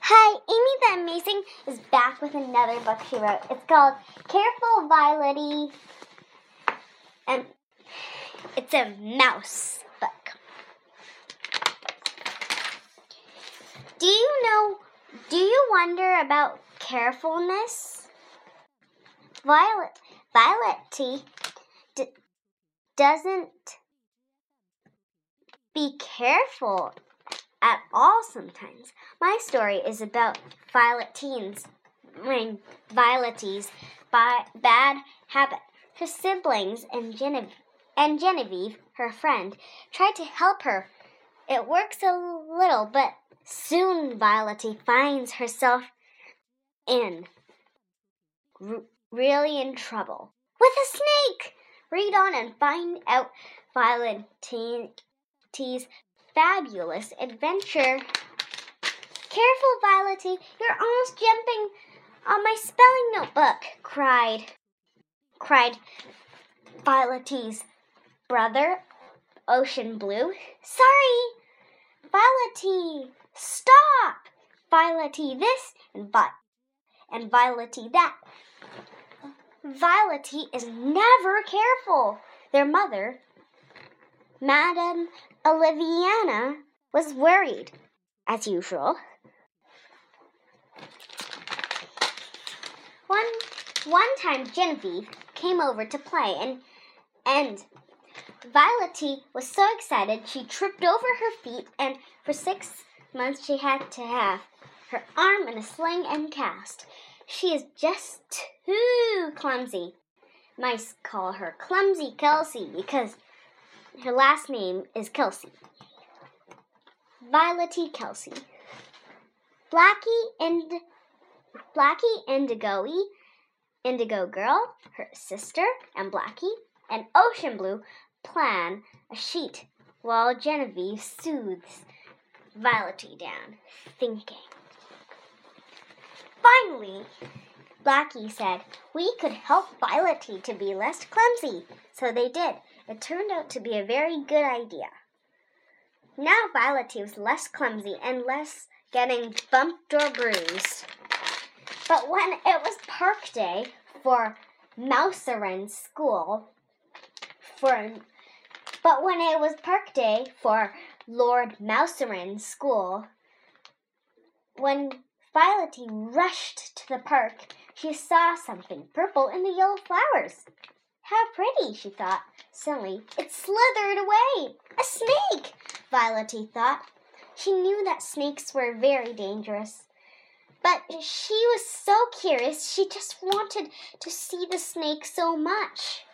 Hi, Amy the Amazing is back with another book she wrote. It's called Careful Violety, and it's a mouse book. Do you know, do you wonder about carefulness? Violet, Violet d- doesn't be careful at all sometimes. My story is about Violet Teens, I Violety's bad habit. Her siblings and Genevieve, and Genevieve, her friend, tried to help her. It works a little, but soon Violety finds herself in really in trouble with a snake. Read on and find out Violety's fabulous adventure. Careful, Violety, you're almost jumping on my spelling notebook, cried cried Violety's brother, Ocean Blue. Sorry, Violety, stop! Violety this and Vi- and Violety that. Violety is never careful. Their mother, Madame Oliviana was worried, as usual. One one time Genevieve came over to play and and Violety was so excited she tripped over her feet and for six months she had to have her arm in a sling and cast. She is just too clumsy. Mice call her Clumsy Kelsey because her last name is Kelsey. Violety Kelsey. Blackie and Blackie Indigo Indigo Girl, her sister, and Blackie, and Ocean Blue plan a sheet while Genevieve soothes Violety down, thinking. Finally, Blackie said, We could help Violety to be less clumsy. So they did. It turned out to be a very good idea. Now Violety was less clumsy and less getting bumped or bruised. But when it was park day for Mouserin school, for but when it was park day for Lord Mouserin's school, when Violety rushed to the park, she saw something purple in the yellow flowers. How pretty, she thought. Suddenly, it slithered away. A snake, Violety thought. She knew that snakes were very dangerous. But she was so curious, she just wanted to see the snake so much.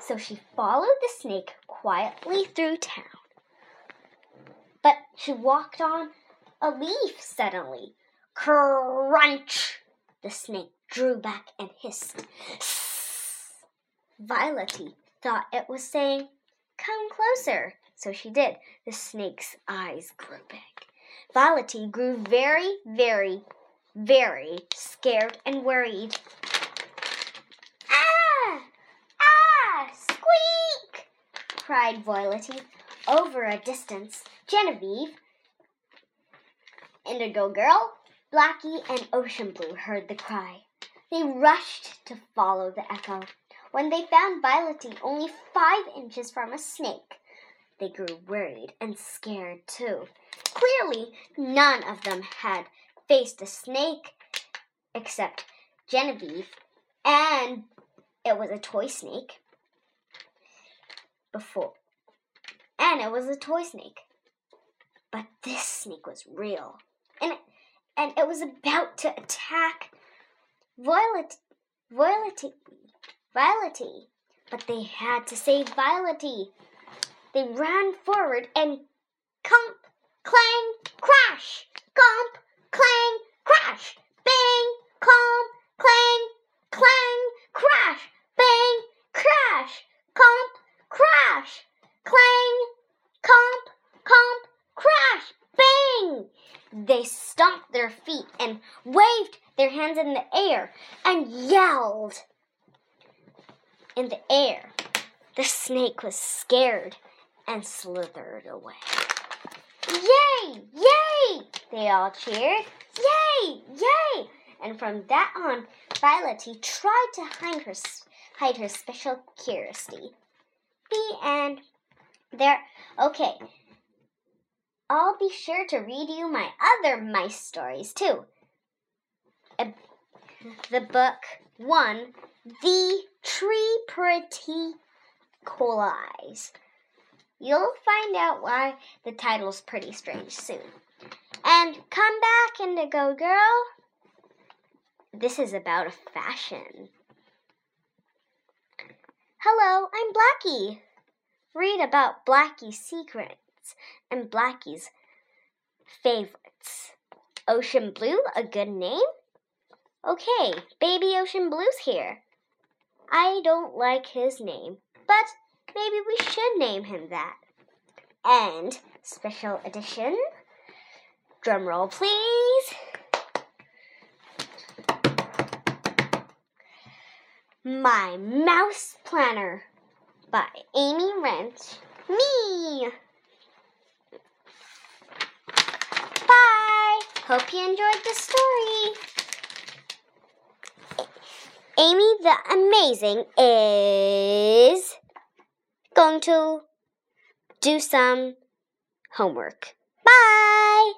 So she followed the snake quietly through town. But she walked on a leaf suddenly. Crunch! The snake drew back and hissed. Violety thought it was saying, Come closer. So she did. The snake's eyes grew big. Violety grew very, very, very scared and worried. Ah! Ah! Squeak! cried Violety over a distance. Genevieve, Indigo Girl, Blackie, and Ocean Blue heard the cry. They rushed to follow the echo. When they found Violety only five inches from a snake, they grew worried and scared too. Clearly, none of them had faced a snake except Genevieve, and it was a toy snake before. And it was a toy snake. But this snake was real. And it, and it was about to attack Violet Violety Violety. But they had to save Violety. They ran forward and clump, clang, crash, clump, clang, crash, bang, clump, clang, clang, crash, bang, crash, clump, crash, clang, clump, clump, crash, bang. They stomped their feet and waved their hands in the air and yelled in the air. The snake was scared and slithered away. Yay! Yay! They all cheered. Yay! Yay! And from that on, Violet tried to hide her, hide her special curiosity. The end. There. Okay. I'll be sure to read you my other mice stories too. The book one, The Tree Pretty cool Eyes. You'll find out why the title's pretty strange soon. And come back, Indigo Girl. This is about a fashion. Hello, I'm Blackie. Read about Blackie's secrets and Blackie's favorites. Ocean Blue, a good name? Okay, Baby Ocean Blue's here. I don't like his name, but maybe we should name him that. And special edition. Drum roll, please. My Mouse Planner by Amy Wrench. Me! Bye! Hope you enjoyed the story. Amy the Amazing is going to do some homework. Bye!